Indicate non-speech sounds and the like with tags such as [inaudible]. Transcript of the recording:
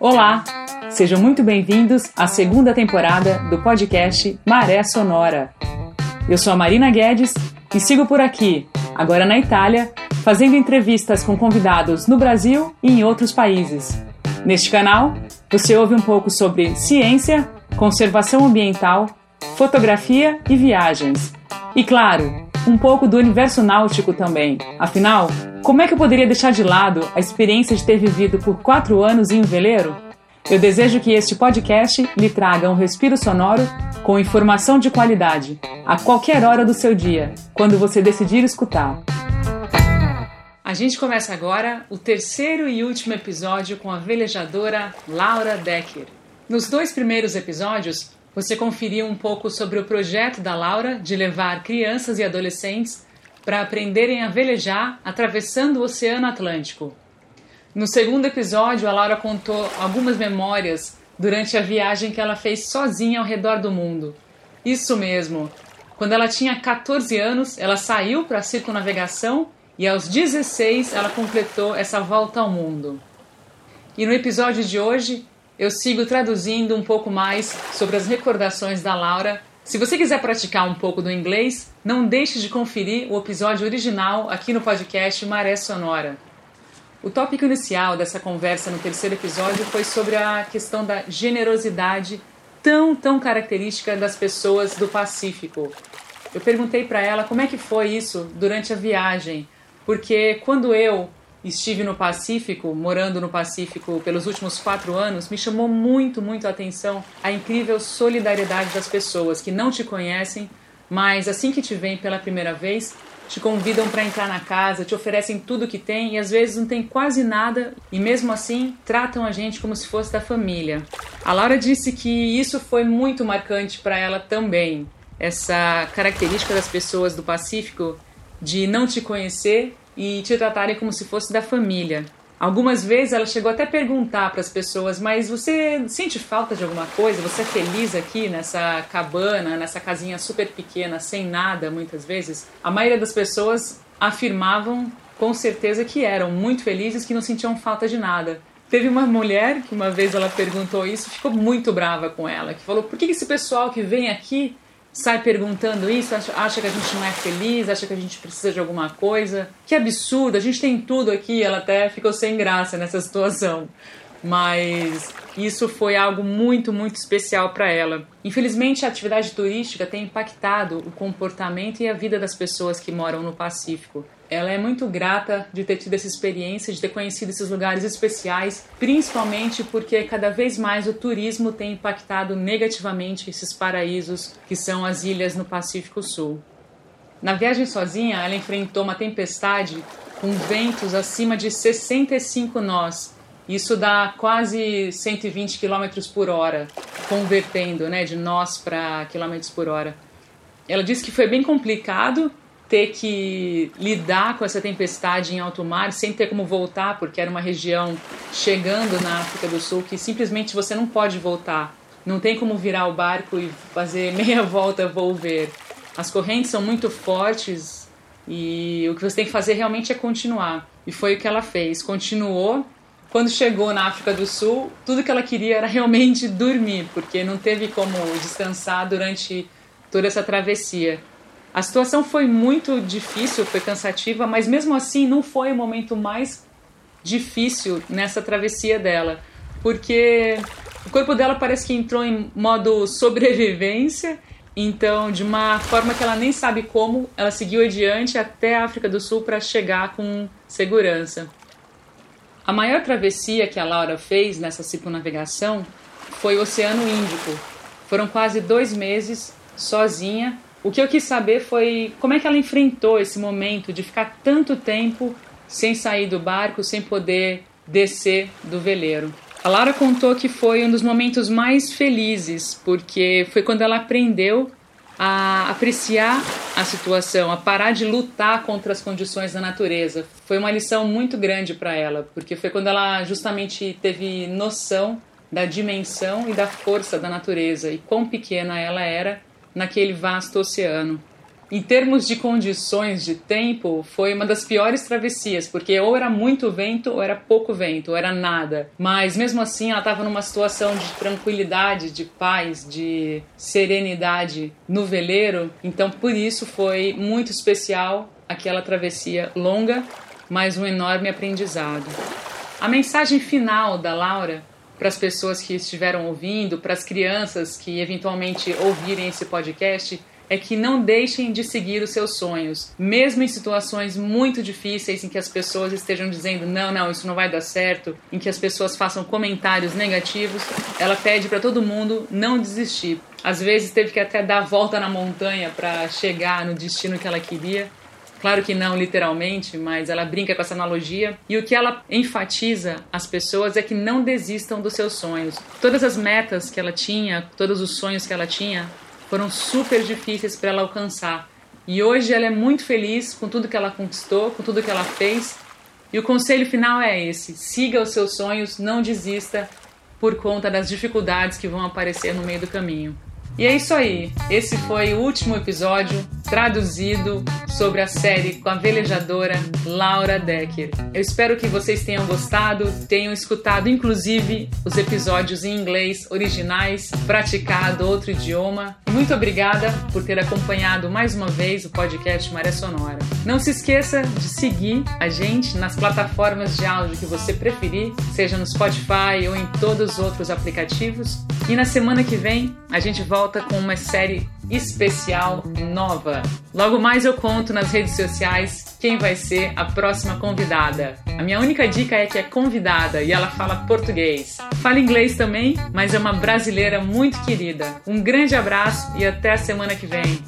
Olá, sejam muito bem-vindos à segunda temporada do podcast Maré Sonora. Eu sou a Marina Guedes e sigo por aqui, agora na Itália, fazendo entrevistas com convidados no Brasil e em outros países. Neste canal, você ouve um pouco sobre ciência, conservação ambiental, fotografia e viagens. E claro, um pouco do universo náutico também. Afinal, como é que eu poderia deixar de lado a experiência de ter vivido por quatro anos em um veleiro? Eu desejo que este podcast lhe traga um respiro sonoro com informação de qualidade, a qualquer hora do seu dia, quando você decidir escutar. A gente começa agora o terceiro e último episódio com a velejadora Laura Decker. Nos dois primeiros episódios, você conferiu um pouco sobre o projeto da Laura de levar crianças e adolescentes para aprenderem a velejar atravessando o Oceano Atlântico. No segundo episódio, a Laura contou algumas memórias durante a viagem que ela fez sozinha ao redor do mundo. Isso mesmo. Quando ela tinha 14 anos, ela saiu para a circunnavegação e aos 16 ela completou essa volta ao mundo. E no episódio de hoje eu sigo traduzindo um pouco mais sobre as recordações da Laura. Se você quiser praticar um pouco do inglês, não deixe de conferir o episódio original aqui no podcast Maré Sonora. O tópico inicial dessa conversa no terceiro episódio foi sobre a questão da generosidade tão, tão característica das pessoas do Pacífico. Eu perguntei para ela como é que foi isso durante a viagem, porque quando eu estive no Pacífico, morando no Pacífico pelos últimos quatro anos, me chamou muito, muito a atenção a incrível solidariedade das pessoas que não te conhecem, mas assim que te veem pela primeira vez, te convidam para entrar na casa, te oferecem tudo que tem e às vezes não tem quase nada e mesmo assim tratam a gente como se fosse da família. A Laura disse que isso foi muito marcante para ela também, essa característica das pessoas do Pacífico de não te conhecer e te tratarem como se fosse da família. Algumas vezes ela chegou até a perguntar para as pessoas: Mas você sente falta de alguma coisa? Você é feliz aqui nessa cabana, nessa casinha super pequena, sem nada, muitas vezes? A maioria das pessoas afirmavam com certeza que eram muito felizes, que não sentiam falta de nada. Teve uma mulher que uma vez ela perguntou isso, ficou muito brava com ela, que falou: Por que esse pessoal que vem aqui sai perguntando isso, acha que a gente não é feliz, acha que a gente precisa de alguma coisa. Que absurdo, a gente tem tudo aqui. Ela até ficou sem graça nessa situação. Mas isso foi algo muito, muito especial para ela. Infelizmente, a atividade turística tem impactado o comportamento e a vida das pessoas que moram no Pacífico. Ela é muito grata de ter tido essa experiência, de ter conhecido esses lugares especiais, principalmente porque cada vez mais o turismo tem impactado negativamente esses paraísos que são as ilhas no Pacífico Sul. Na viagem sozinha, ela enfrentou uma tempestade com ventos acima de 65 nós. Isso dá quase 120 km por hora, convertendo né, de nós para km por hora. Ela disse que foi bem complicado ter que lidar com essa tempestade em alto mar sem ter como voltar, porque era uma região chegando na África do Sul que simplesmente você não pode voltar. Não tem como virar o barco e fazer [laughs] meia volta volver. As correntes são muito fortes e o que você tem que fazer realmente é continuar. E foi o que ela fez. Continuou. Quando chegou na África do Sul, tudo que ela queria era realmente dormir, porque não teve como descansar durante toda essa travessia. A situação foi muito difícil, foi cansativa, mas mesmo assim não foi o momento mais difícil nessa travessia dela, porque o corpo dela parece que entrou em modo sobrevivência, então de uma forma que ela nem sabe como, ela seguiu adiante até a África do Sul para chegar com segurança. A maior travessia que a Laura fez nessa circunnavegação foi o Oceano Índico. Foram quase dois meses sozinha o que eu quis saber foi como é que ela enfrentou esse momento de ficar tanto tempo sem sair do barco, sem poder descer do veleiro. A Lara contou que foi um dos momentos mais felizes, porque foi quando ela aprendeu a apreciar a situação, a parar de lutar contra as condições da natureza. Foi uma lição muito grande para ela, porque foi quando ela justamente teve noção da dimensão e da força da natureza e quão pequena ela era naquele vasto oceano. Em termos de condições de tempo, foi uma das piores travessias, porque ou era muito vento ou era pouco vento, ou era nada. Mas mesmo assim, ela estava numa situação de tranquilidade, de paz, de serenidade no veleiro. Então, por isso foi muito especial aquela travessia longa, mas um enorme aprendizado. A mensagem final da Laura para as pessoas que estiveram ouvindo, para as crianças que eventualmente ouvirem esse podcast, é que não deixem de seguir os seus sonhos, mesmo em situações muito difíceis em que as pessoas estejam dizendo não, não, isso não vai dar certo, em que as pessoas façam comentários negativos, ela pede para todo mundo não desistir. Às vezes teve que até dar a volta na montanha para chegar no destino que ela queria. Claro que não literalmente, mas ela brinca com essa analogia. E o que ela enfatiza às pessoas é que não desistam dos seus sonhos. Todas as metas que ela tinha, todos os sonhos que ela tinha, foram super difíceis para ela alcançar. E hoje ela é muito feliz com tudo que ela conquistou, com tudo que ela fez. E o conselho final é esse: siga os seus sonhos, não desista por conta das dificuldades que vão aparecer no meio do caminho. E é isso aí. Esse foi o último episódio traduzido sobre a série com a velejadora Laura Decker. Eu espero que vocês tenham gostado, tenham escutado inclusive os episódios em inglês originais, praticado outro idioma. Muito obrigada por ter acompanhado mais uma vez o podcast Maré Sonora. Não se esqueça de seguir a gente nas plataformas de áudio que você preferir, seja no Spotify ou em todos os outros aplicativos. E na semana que vem a gente volta com uma série especial nova. Logo mais eu conto nas redes sociais quem vai ser a próxima convidada. A minha única dica é que é convidada e ela fala português. Fala inglês também, mas é uma brasileira muito querida. Um grande abraço e até a semana que vem.